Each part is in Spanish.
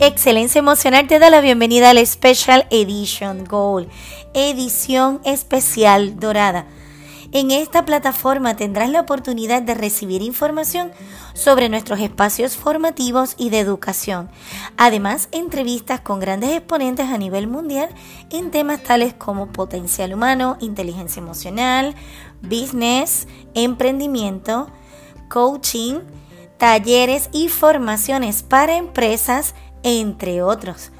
Excelencia Emocional te da la bienvenida al Special Edition Gold, edición especial dorada. En esta plataforma tendrás la oportunidad de recibir información sobre nuestros espacios formativos y de educación. Además, entrevistas con grandes exponentes a nivel mundial en temas tales como potencial humano, inteligencia emocional, business, emprendimiento, coaching, talleres y formaciones para empresas, entre otros.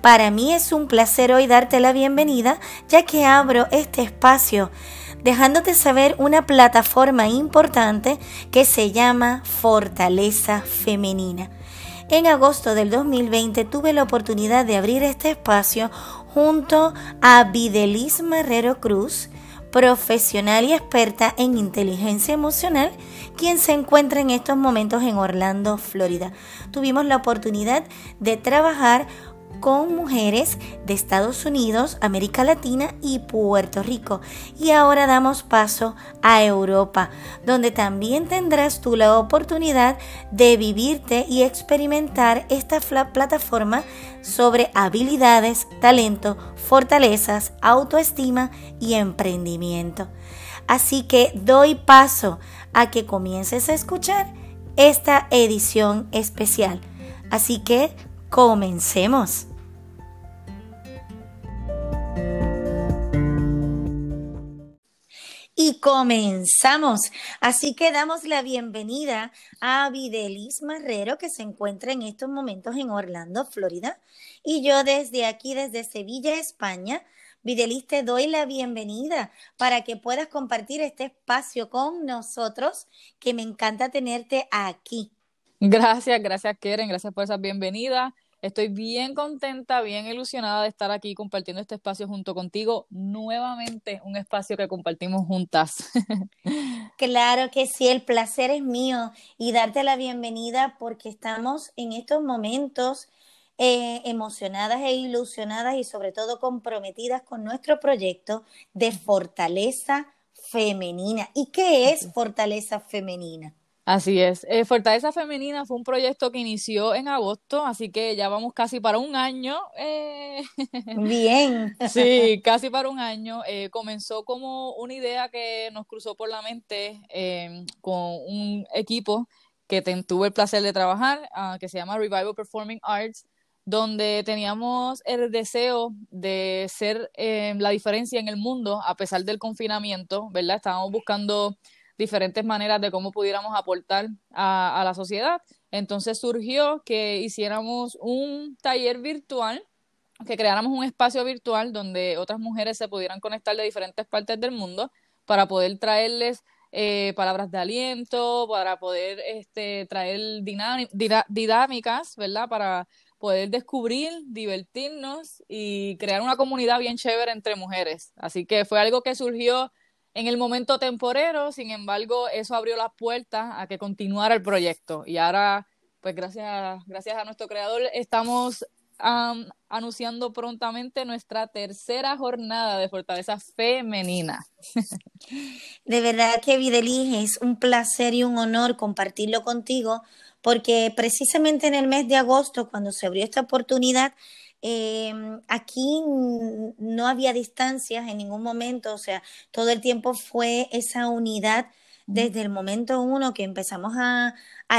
Para mí es un placer hoy darte la bienvenida ya que abro este espacio dejándote saber una plataforma importante que se llama Fortaleza Femenina. En agosto del 2020 tuve la oportunidad de abrir este espacio junto a Videlis Marrero Cruz, profesional y experta en inteligencia emocional, quien se encuentra en estos momentos en Orlando, Florida. Tuvimos la oportunidad de trabajar con mujeres de Estados Unidos, América Latina y Puerto Rico. Y ahora damos paso a Europa, donde también tendrás tú la oportunidad de vivirte y experimentar esta plataforma sobre habilidades, talento, fortalezas, autoestima y emprendimiento. Así que doy paso a que comiences a escuchar esta edición especial. Así que comencemos. Comenzamos. Así que damos la bienvenida a Videlis Marrero que se encuentra en estos momentos en Orlando, Florida. Y yo desde aquí, desde Sevilla, España, Videlis, te doy la bienvenida para que puedas compartir este espacio con nosotros, que me encanta tenerte aquí. Gracias, gracias Keren, gracias por esa bienvenida. Estoy bien contenta, bien ilusionada de estar aquí compartiendo este espacio junto contigo. Nuevamente un espacio que compartimos juntas. Claro que sí, el placer es mío y darte la bienvenida porque estamos en estos momentos eh, emocionadas e ilusionadas y sobre todo comprometidas con nuestro proyecto de fortaleza femenina. ¿Y qué es fortaleza femenina? Así es. Eh, Fortaleza Femenina fue un proyecto que inició en agosto, así que ya vamos casi para un año. Eh. Bien. Sí, casi para un año. Eh, comenzó como una idea que nos cruzó por la mente con un equipo que tuve el placer de trabajar, ah, que se llama Revival Performing Arts, donde teníamos el deseo de ser la diferencia en el mundo a pesar del confinamiento, ¿verdad? Estábamos buscando diferentes maneras de cómo pudiéramos aportar a, la sociedad. Entonces surgió que hiciéramos un taller virtual que creáramos un espacio virtual donde otras mujeres se pudieran conectar de diferentes partes del mundo para poder traerles eh, palabras de aliento, para poder este, traer dinámicas, ¿verdad? Para poder descubrir, divertirnos y crear una comunidad bien chévere entre mujeres. Así que fue algo que surgió en el momento temporero, sin embargo, eso abrió las puertas a que continuara el proyecto. Y ahora, pues gracias, gracias a nuestro creador, estamos anunciando prontamente nuestra tercera jornada de Fortaleza Femenina. De verdad que Videlis es un placer y un honor compartirlo contigo, porque precisamente en el mes de agosto, cuando se abrió esta oportunidad, Em, aquí no había distancias en ningún momento, o sea, todo el tiempo fue esa unidad desde el momento uno que empezamos a,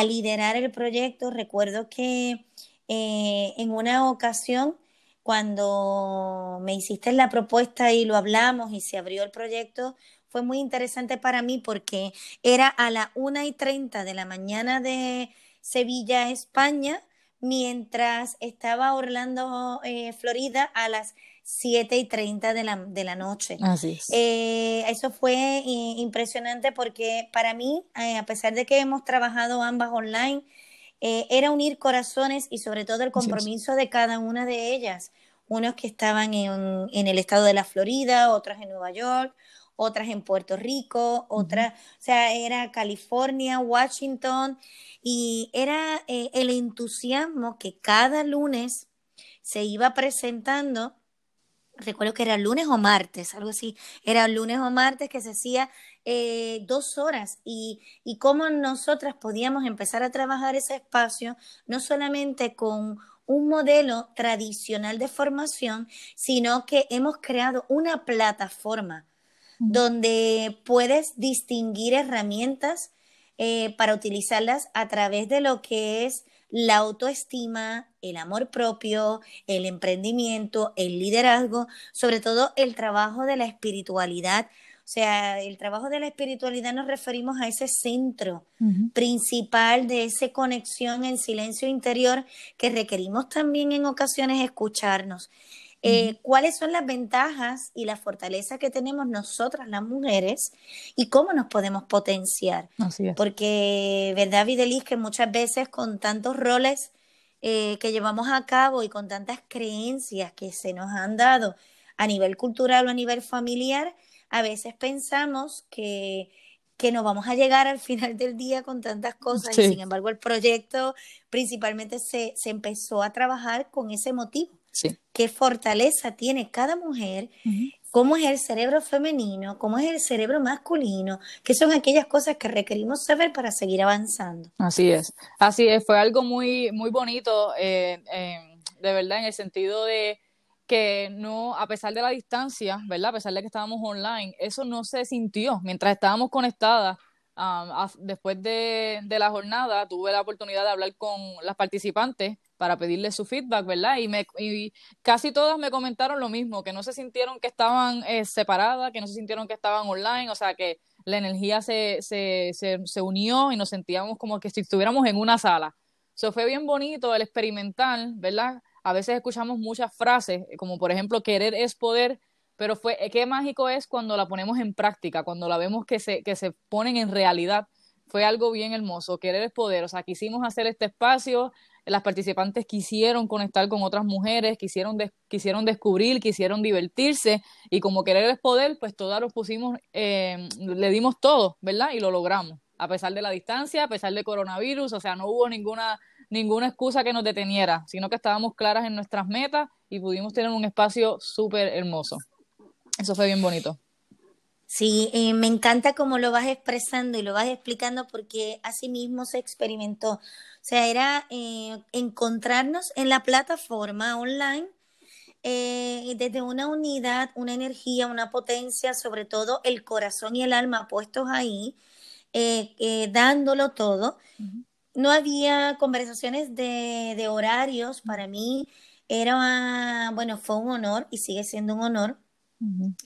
liderar el proyecto. Recuerdo que eh, en una ocasión, cuando me hiciste la propuesta y lo hablamos y se abrió el proyecto, fue muy interesante para mí porque era a las una y treinta de la mañana de Sevilla, España, mientras estaba Orlando, eh, Florida, a las 7 y 30 de la, de la noche. Así eh, eso fue eh, impresionante porque para mí, a pesar de que hemos trabajado ambas online, era unir corazones y sobre todo el compromiso de cada una de ellas. Unos que estaban en, en el estado de la Florida, otras en Nueva York, otras en Puerto Rico, otras, o sea, era California, Washington, y era eh, el entusiasmo que cada lunes se iba presentando, recuerdo que era lunes o martes, algo así, era lunes o martes que se hacía eh, dos horas y, y cómo nosotras podíamos empezar a trabajar ese espacio, no solamente con un modelo tradicional de formación, sino que hemos creado una plataforma donde puedes distinguir herramientas eh, para utilizarlas a través de lo que es la autoestima, el amor propio, el emprendimiento, el liderazgo, sobre todo el trabajo de la espiritualidad. O sea, el trabajo de la espiritualidad nos referimos a ese centro principal de esa conexión en silencio interior que requerimos también en ocasiones escucharnos. Eh, ¿Cuáles son las ventajas y la fortaleza que tenemos nosotras las mujeres y cómo nos podemos potenciar? Así es. Porque, ¿verdad, Videlis? Que muchas veces con tantos roles eh, que llevamos a cabo y con tantas creencias que se nos han dado a nivel cultural o a nivel familiar, a veces pensamos que, que no vamos a llegar al final del día con tantas cosas y sin embargo el proyecto principalmente se, se empezó a trabajar con ese motivo. Sí. ¿Qué fortaleza tiene cada mujer? ¿Cómo es el cerebro femenino? ¿Cómo es el cerebro masculino? ¿Qué son aquellas cosas que requerimos saber para seguir avanzando? Así es, así es, fue algo muy, muy bonito, eh, eh, de verdad, en el sentido de que no, a pesar de la distancia, ¿verdad? A pesar de que estábamos online, eso no se sintió. Mientras estábamos conectadas, después de, la jornada, tuve la oportunidad de hablar con las participantes para pedirles su feedback, ¿verdad? Y, me, y casi todas me comentaron lo mismo, que no se sintieron que estaban eh, separadas, que no se sintieron que estaban online, o sea, que la energía se, se, se, se unió y nos sentíamos como que si estuviéramos en una sala. Eso fue bien bonito el experimental, ¿verdad? a veces escuchamos muchas frases, como por ejemplo, querer es poder, pero fue, qué mágico es cuando la ponemos en práctica, cuando la vemos que se, que se ponen en realidad. Fue algo bien hermoso, querer es poder, o sea, quisimos hacer este espacio, las participantes quisieron conectar con otras mujeres, quisieron, quisieron descubrir, quisieron divertirse y como querer es poder, pues todas lo pusimos, eh, le dimos todo, ¿verdad? Y lo logramos, a pesar de la distancia, a pesar de coronavirus, o sea, no hubo ninguna ninguna excusa que nos deteniera, sino que estábamos claras en nuestras metas y pudimos tener un espacio súper hermoso. Eso fue bien bonito. Sí, eh, me encanta cómo lo vas expresando y lo vas explicando porque así mismo se experimentó. O sea, era eh, encontrarnos en la plataforma online eh, desde una unidad, una energía, una potencia, sobre todo el corazón y el alma puestos ahí, dándolo todo no había conversaciones de, de horarios. Para mí era, bueno, fue un honor y sigue siendo un honor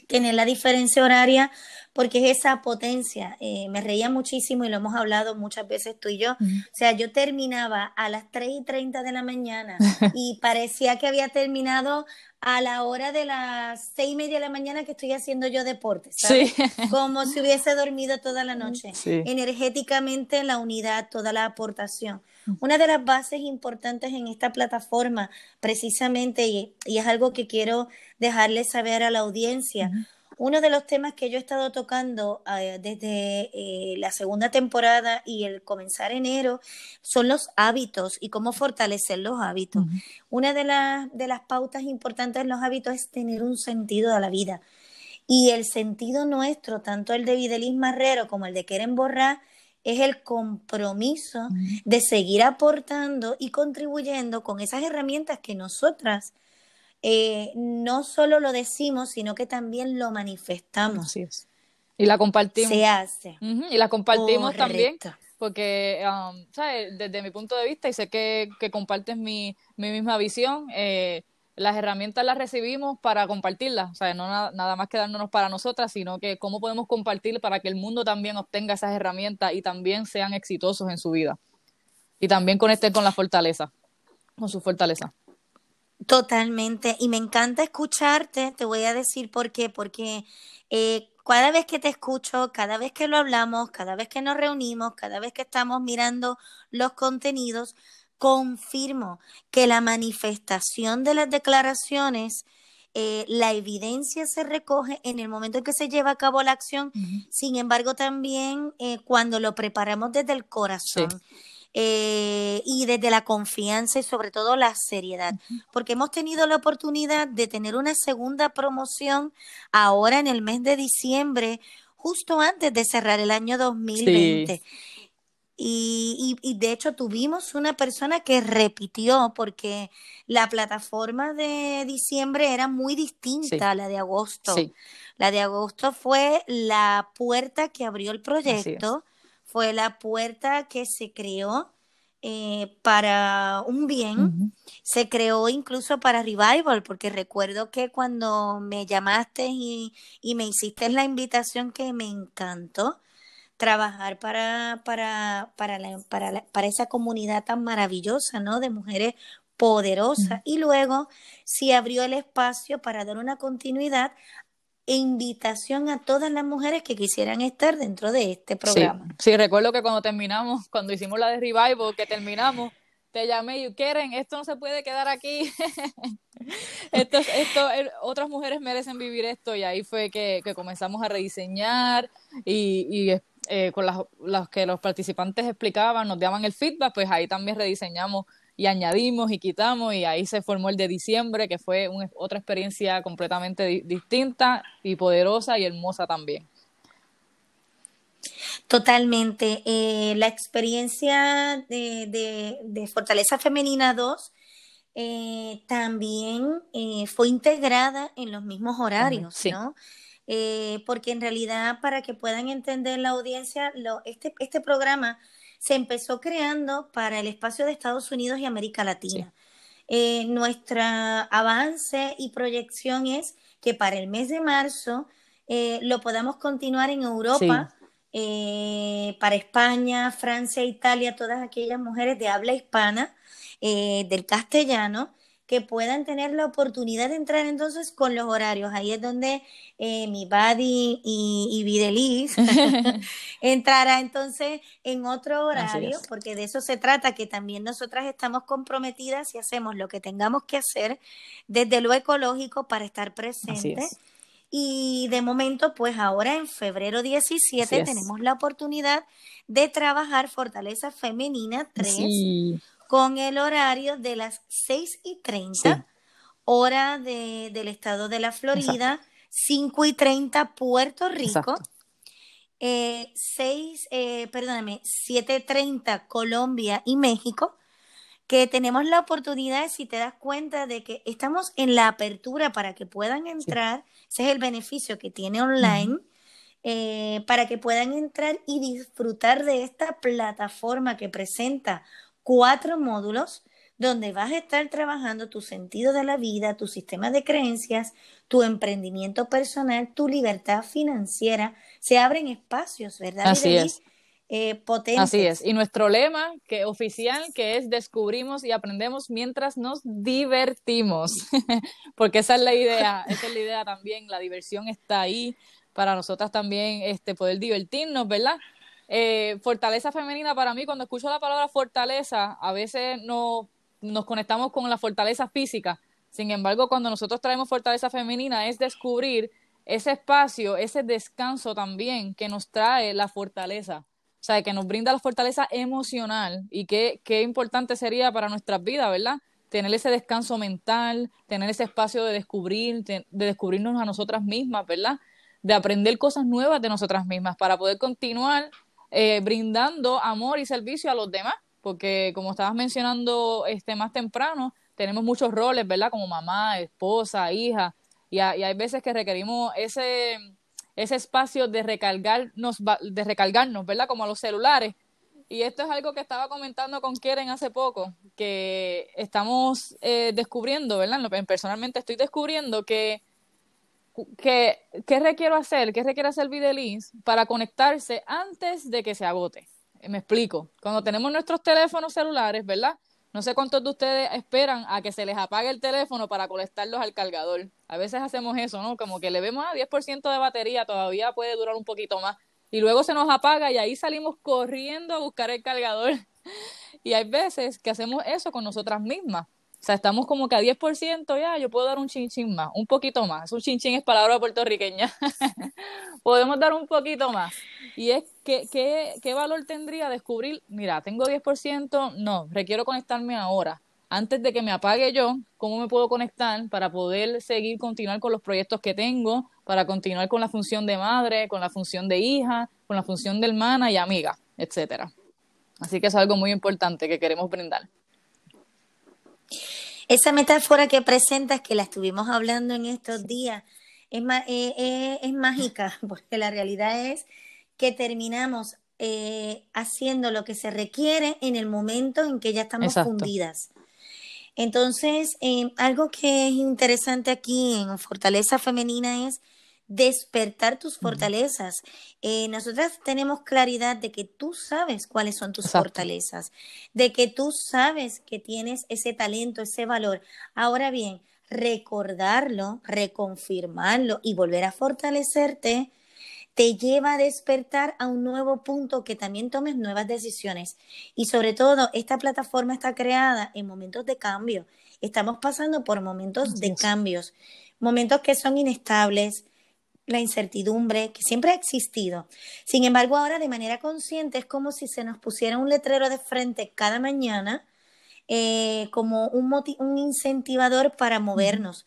tener la diferencia horaria porque es esa potencia. Eh, me reía muchísimo y lo hemos hablado muchas veces tú y yo. O sea, yo terminaba a las 3 y 30 de la mañana y parecía que había terminado a la hora de las seis y media de la mañana que estoy haciendo yo deporte, ¿sabes? Como si hubiese dormido toda la noche. Energéticamente la unidad, toda la aportación. Una de las bases importantes en esta plataforma, precisamente, y, es algo que quiero dejarle saber a la audiencia, uno de los temas que yo he estado tocando eh, desde eh, la segunda temporada y el comenzar enero son los hábitos y cómo fortalecer los hábitos. Una de, las de las pautas importantes en los hábitos es tener un sentido de la vida. Y el sentido nuestro, tanto el de Videlis Marrero como el de Keren Borra, es el compromiso de seguir aportando y contribuyendo con esas herramientas que nosotras eh, no solo lo decimos, sino que también lo manifestamos. Así es. Y la compartimos. Se hace. Y la compartimos también. Porque, um, ¿sabes? Desde mi punto de vista, y sé que, que compartes mi, mi misma visión, eh, las herramientas las recibimos para compartirlas, o sea, no nada, más quedándonos para nosotras, sino que cómo podemos compartir para que el mundo también obtenga esas herramientas y también sean exitosos en su vida. Y también conecten con la fortaleza, con su fortaleza. Totalmente, y me encanta escucharte, te voy a decir por qué, porque eh, cada vez que te escucho, cada vez que lo hablamos, cada vez que nos reunimos, cada vez que estamos mirando los contenidos, confirmo que la manifestación de las declaraciones, eh, la evidencia se recoge en el momento en que se lleva a cabo la acción, sin embargo también eh, cuando lo preparamos desde el corazón. Eh, y desde la confianza y sobre todo la seriedad, porque hemos tenido la oportunidad de tener una segunda promoción ahora en el mes de diciembre, justo antes de cerrar el año 2020. Y, y, de hecho tuvimos una persona que repitió porque la plataforma de diciembre era muy distinta a la de agosto. La de agosto fue la puerta que abrió el proyecto, fue la puerta que se creó eh, para un bien, se creó incluso para Revival, porque recuerdo que cuando me llamaste y, y me hiciste la invitación que me encantó, trabajar para, para, para, para, para esa comunidad tan maravillosa, ¿no? De mujeres poderosas. Y luego se abrió el espacio para dar una continuidad e invitación a todas las mujeres que quisieran estar dentro de este programa. Sí, recuerdo que cuando terminamos, cuando hicimos la de Revival, que terminamos, te llamé y Keren, esto no se puede quedar aquí. esto, esto, otras mujeres merecen vivir esto y ahí fue que, que comenzamos a rediseñar y, y eh, con las, que los participantes explicaban, nos daban el feedback, pues ahí también rediseñamos y añadimos y quitamos y ahí se formó el de diciembre, que fue otra experiencia completamente distinta y poderosa y hermosa también. Totalmente. Eh, la experiencia de, Fortaleza Femenina 2 eh, también fue integrada en los mismos horarios, ¿no? Eh, porque en realidad para que puedan entender la audiencia, lo, este, este programa se empezó creando para el espacio de Estados Unidos y América Latina. Eh, nuestro avance y proyección es que para el mes de marzo eh, lo podamos continuar en Europa, para España, Francia, Italia, todas aquellas mujeres de habla hispana, del castellano, que puedan tener la oportunidad de entrar entonces con los horarios. Ahí es donde eh, mi buddy y, y Videlis entrará entonces en otro horario, porque de eso se trata, que también nosotras estamos comprometidas y hacemos lo que tengamos que hacer desde lo ecológico para estar presentes. Y de momento, pues ahora en febrero 17 tenemos la oportunidad de trabajar Fortaleza Femenina 3 con el horario de las 6 y 30, hora de, del estado de la Florida, 5 y 30 Puerto Rico, eh, 6, eh, perdóname, 7.30 Colombia y México, que tenemos la oportunidad, si te das cuenta, de que estamos en la apertura para que puedan entrar, ese es el beneficio que tiene online. Eh, para que puedan entrar y disfrutar de esta plataforma que presenta cuatro módulos donde vas a estar trabajando tu sentido de la vida, tu sistema de creencias, tu emprendimiento personal, tu libertad financiera. Se abren espacios, ¿verdad? Así es. Eh, potentes. Así es. Y nuestro lema que oficial que es descubrimos y aprendemos mientras nos divertimos, porque esa es la idea, esa es la idea también. La diversión está ahí para nosotras también, este poder divertirnos, ¿verdad? Eh, fortaleza femenina para mí, cuando escucho la palabra fortaleza, a veces no, nos conectamos con la fortaleza física. Sin embargo, cuando nosotros traemos fortaleza femenina es descubrir ese espacio, ese descanso también que nos trae la fortaleza. O sea, que nos brinda la fortaleza emocional y qué, qué importante sería para nuestras vidas, ¿verdad? Tener ese descanso mental, tener ese espacio de descubrir, de descubrirnos a nosotras mismas, ¿verdad? De aprender cosas nuevas de nosotras mismas para poder continuar eh, brindando amor y servicio a los demás, porque como estabas mencionando este más temprano, tenemos muchos roles, ¿verdad? Como mamá, esposa, hija, y, hay veces que requerimos ese, ese espacio de recargarnos, de recargarnos, ¿verdad? Como a los celulares. Y esto es algo que estaba comentando con Keren hace poco, que estamos eh, descubriendo, ¿verdad? Personalmente estoy descubriendo que ¿qué, requiero hacer? ¿Qué requiere hacer Videlis para conectarse antes de que se agote? Me explico. Cuando tenemos nuestros teléfonos celulares, ¿verdad? No sé cuántos de ustedes esperan a que se les apague el teléfono para conectarlos al cargador. A veces hacemos eso, ¿no? Como que le vemos a 10% de batería, todavía puede durar un poquito más. Y luego se nos apaga y ahí salimos corriendo a buscar el cargador. Y hay veces que hacemos eso con nosotras mismas. O sea, estamos como que a 10%, ya, yo puedo dar un chinchín más, un poquito más. Un chinchín es palabra puertorriqueña. Podemos dar un poquito más. Y es, que, ¿qué valor tendría descubrir? Mira, tengo 10%, no, requiero conectarme ahora. Antes de que me apague yo, ¿cómo me puedo conectar para poder seguir, continuar con los proyectos que tengo, para continuar con la función de madre, con la función de hija, con la función de hermana y amiga, etcétera? Así que es algo muy importante que queremos brindar. Esa metáfora que presentas, que la estuvimos hablando en estos días, es, eh, eh, es mágica, porque la realidad es que terminamos eh, haciendo lo que se requiere en el momento en que ya estamos fundidas. Entonces, algo que es interesante aquí en Fortaleza Femenina es despertar tus fortalezas. Eh, nosotras tenemos claridad de que tú sabes cuáles son tus fortalezas, de que tú sabes que tienes ese talento, ese valor. Ahora bien, recordarlo, reconfirmarlo y volver a fortalecerte te lleva a despertar a un nuevo punto que también tomes nuevas decisiones. Y sobre todo, esta plataforma está creada en momentos de cambio. Estamos pasando por momentos de cambios, momentos que son inestables, la incertidumbre que siempre ha existido. Sin embargo, ahora de manera consciente es como si se nos pusiera un letrero de frente cada mañana eh, como un, un, incentivador para movernos.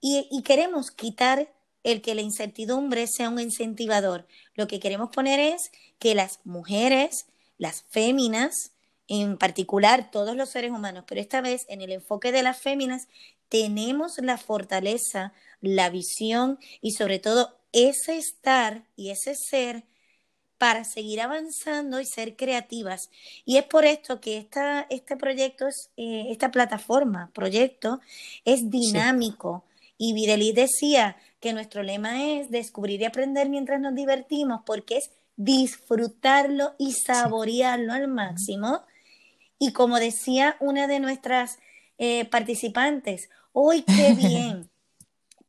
y, y, queremos quitar el que la incertidumbre sea un incentivador. Lo que queremos poner es que las mujeres, las féminas, en particular todos los seres humanos, pero esta vez en el enfoque de las féminas, tenemos la fortaleza, la visión y sobre todo ese estar y ese ser para seguir avanzando y ser creativas. Y es por esto que esta, este proyecto, es, eh, esta plataforma, proyecto, es dinámico. Y Videlis decía que nuestro lema es descubrir y aprender mientras nos divertimos, porque es disfrutarlo y saborearlo al máximo. Y como decía una de nuestras eh, participantes, hoy qué bien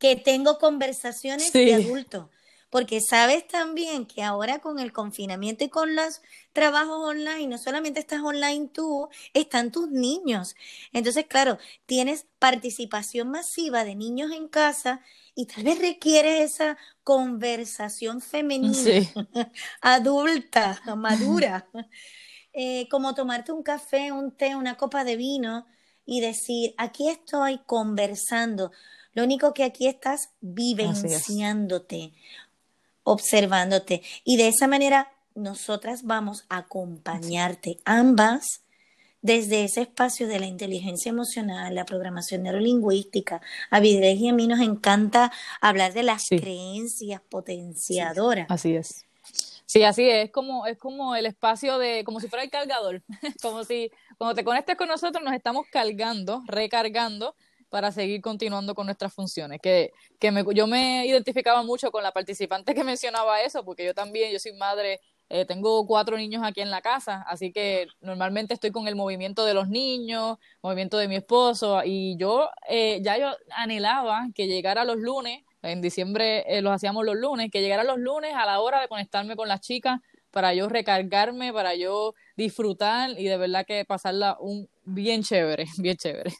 que tengo conversaciones de adulto. Porque sabes también que ahora con el confinamiento y con los trabajos online, no solamente estás online tú, están tus niños. Entonces, claro, tienes participación masiva de niños en casa y tal vez requieres esa conversación femenina, adulta, madura, eh, como tomarte un café, un té, una copa de vino y decir, aquí estoy conversando lo único que aquí estás vivenciándote, observándote. Y de esa manera nosotras vamos a acompañarte ambas desde ese espacio de la inteligencia emocional, la programación neurolingüística. A y a mí nos encanta hablar de las creencias potenciadoras. así es. Sí, así es, es como, es como el espacio de, como si fuera el cargador, como si cuando te conectes con nosotros nos estamos cargando, recargando para seguir continuando con nuestras funciones. Que, que me, yo me identificaba mucho con la participante que mencionaba eso, porque yo también, yo soy madre, eh, tengo cuatro niños aquí en la casa, así que normalmente estoy con el movimiento de los niños, movimiento de mi esposo, y yo eh, ya yo anhelaba que llegara los lunes, en diciembre eh, los hacíamos los lunes, que llegara los lunes a la hora de conectarme con las chicas para yo recargarme, para yo disfrutar y de verdad que pasarla un bien chévere, bien chévere.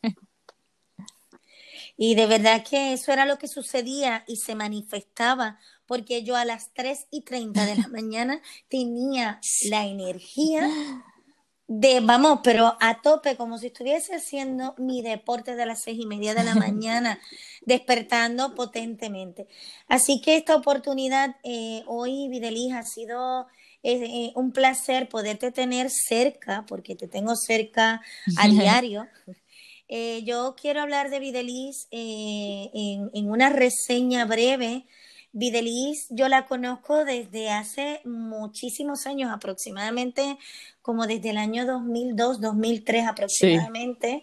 Y de verdad que eso era lo que sucedía y se manifestaba, porque yo a las 3 y 30 de la mañana tenía la energía de, vamos, pero a tope, como si estuviese haciendo mi deporte de las seis y media de la mañana, despertando potentemente. Así que esta oportunidad eh, hoy, Videlis, ha sido eh, un placer poderte tener cerca, porque te tengo cerca a diario. Eh, yo quiero hablar de Videlis eh, en, una reseña breve. Videlis, yo la conozco desde hace muchísimos años, aproximadamente como desde el año 2002, 2003 aproximadamente.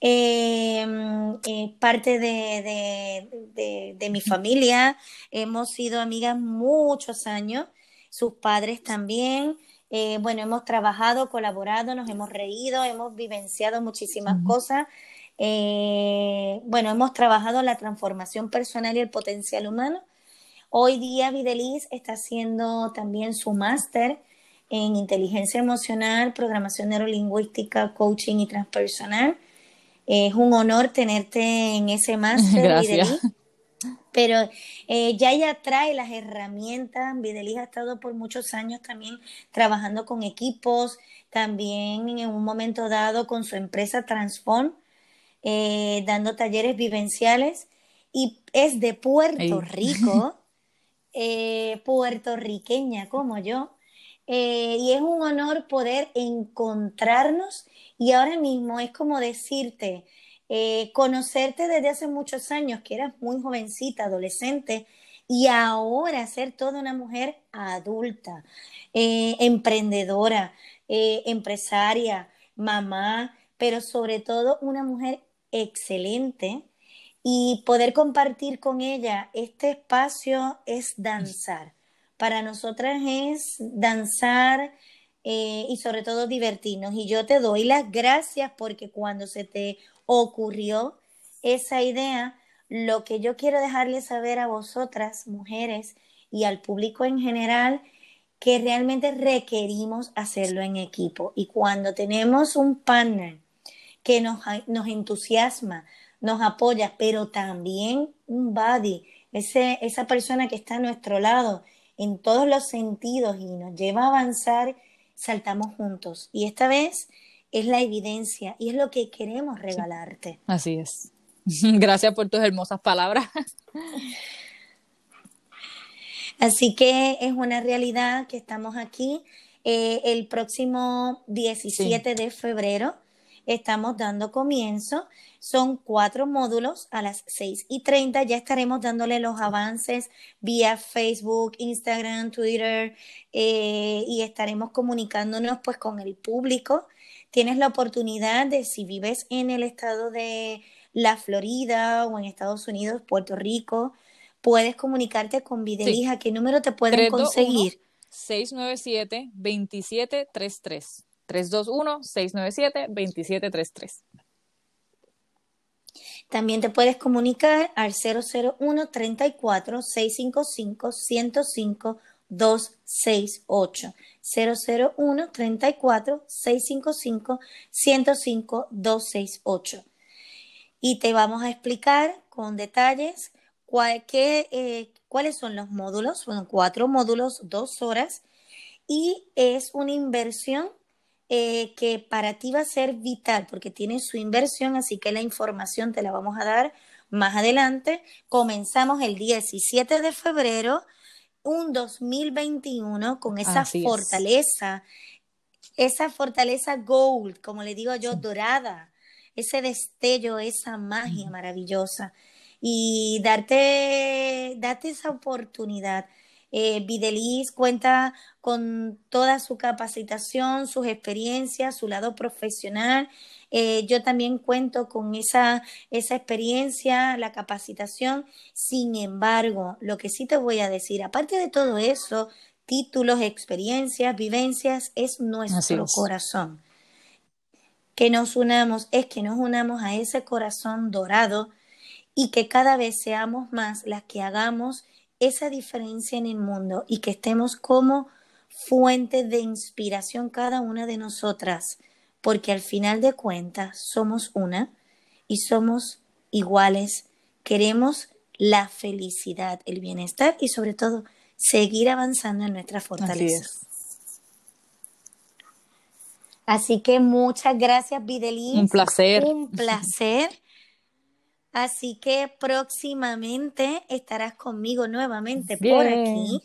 Em, eh, parte de, de, mi familia, hemos sido amigas muchos años, sus padres también. Eh, bueno, hemos trabajado, colaborado, nos hemos reído, hemos vivenciado muchísimas cosas. Eh, bueno, hemos trabajado la transformación personal y el potencial humano. Hoy día Videlis está haciendo también su máster en inteligencia emocional, programación neurolingüística, coaching y transpersonal. Es un honor tenerte en ese máster, Videlis. Pero eh, ya ella trae las herramientas. Videlis ha estado por muchos años también trabajando con equipos, también en un momento dado con su empresa Transform, eh, dando talleres vivenciales. Y es de Puerto Rico, eh, puertorriqueña como yo. eh, y es un honor poder encontrarnos y ahora mismo es como decirte, eh, conocerte desde hace muchos años, que eras muy jovencita, adolescente, y ahora ser toda una mujer adulta, eh, emprendedora, empresaria, mamá, pero sobre todo una mujer excelente y poder compartir con ella este espacio es danzar. Para nosotras es danzar eh, y sobre todo divertirnos. Y yo te doy las gracias porque cuando se te ocurrió esa idea, lo que yo quiero dejarles saber a vosotras, mujeres, y al público en general, que realmente requerimos hacerlo en equipo. Y cuando tenemos un partner que nos, nos entusiasma, nos apoya, pero también un buddy, ese, esa persona que está a nuestro lado en todos los sentidos y nos lleva a avanzar, saltamos juntos. Y esta vez es la evidencia y es lo que queremos regalarte. así es. Gracias por tus hermosas palabras. Así que es una realidad que estamos aquí. Eh, el próximo 17 de febrero estamos dando comienzo. Son cuatro módulos a las 6 y 30. Ya estaremos dándole los avances vía Facebook, Instagram, Twitter eh, y estaremos comunicándonos pues con el público. Tienes la oportunidad de si vives en el estado de la Florida o en Estados Unidos, Puerto Rico, puedes comunicarte con Videlis. qué número te pueden conseguir? 697-2733. 321-697-2733. También te puedes comunicar al 001 34 655 105 268 001 34 655 105 268 y te vamos a explicar con detalles eh, cuáles son los módulos. Son cuatro módulos, dos horas y es una inversión eh, que para ti va a ser vital porque tiene su inversión, así que la información te la vamos a dar más adelante. Comenzamos el 17 de febrero, un 2021 con esa fortaleza, esa fortaleza gold, como le digo yo, dorada, ese destello, esa magia maravillosa. Y darte, darte esa oportunidad eh, Videlis cuenta con toda su capacitación, sus experiencias, su lado profesional. Eh, yo también cuento con esa, esa experiencia, la capacitación. Sin embargo, lo que sí te voy a decir, aparte de todo eso, títulos, experiencias, vivencias, es nuestro corazón. Que nos unamos, es que nos unamos a ese corazón dorado y que cada vez seamos más las que hagamos esa diferencia en el mundo y que estemos como fuente de inspiración cada una de nosotras, porque al final de cuentas somos una y somos iguales. Queremos la felicidad, el bienestar y sobre todo seguir avanzando en nuestra fortaleza. Así, que muchas gracias, Videlis. Un placer. Un placer. Así que próximamente estarás conmigo nuevamente por aquí.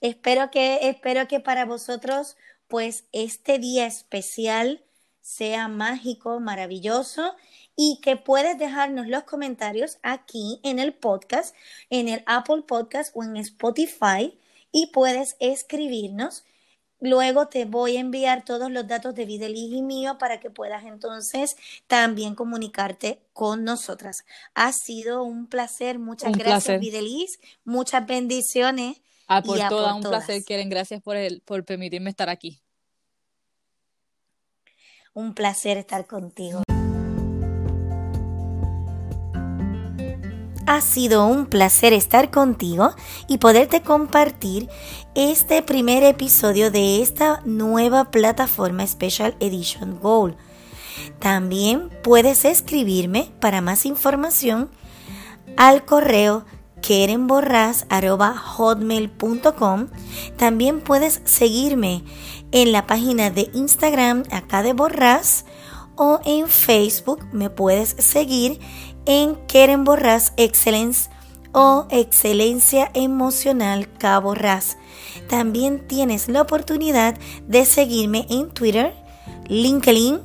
Espero que, espero que para vosotros, pues, este día especial sea mágico, maravilloso y que puedes dejarnos los comentarios aquí en el podcast, en el Apple Podcast o en Spotify y puedes escribirnos Luego te voy a enviar todos los datos de Videlis y mío para que puedas entonces también comunicarte con nosotras. Ha sido un placer. Muchas gracias, Videlis. Muchas bendiciones. Ah, por toda, un placer, Quieren. Gracias por, el, por permitirme estar aquí. Un placer estar contigo. Ha sido un placer estar contigo y poderte compartir este primer episodio de esta nueva plataforma Special Edition Gold. También puedes escribirme para más información al correo querenborras.hotmail.com También puedes seguirme en la página de Instagram acá de Borras o en Facebook me puedes seguir en Keren Borras Excellence o Excelencia Emocional Cabo Ras. También tienes la oportunidad de seguirme en Twitter, LinkedIn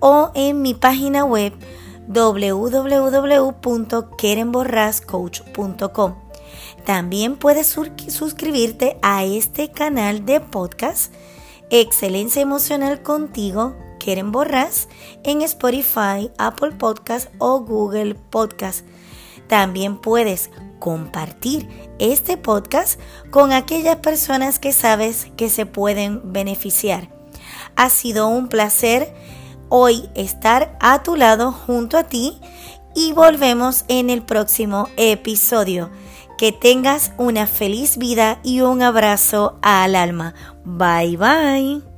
o en mi página web www.kerenborrascoach.com. También puedes suscribirte a este canal de podcast Excelencia Emocional Contigo, Keren Borras, en Spotify, Apple Podcast o Google Podcast. También puedes compartir este podcast con aquellas personas que sabes que se pueden beneficiar. Ha sido un placer hoy estar a tu lado junto a ti y volvemos en el próximo episodio. Que tengas una feliz vida y un abrazo al alma. Bye bye.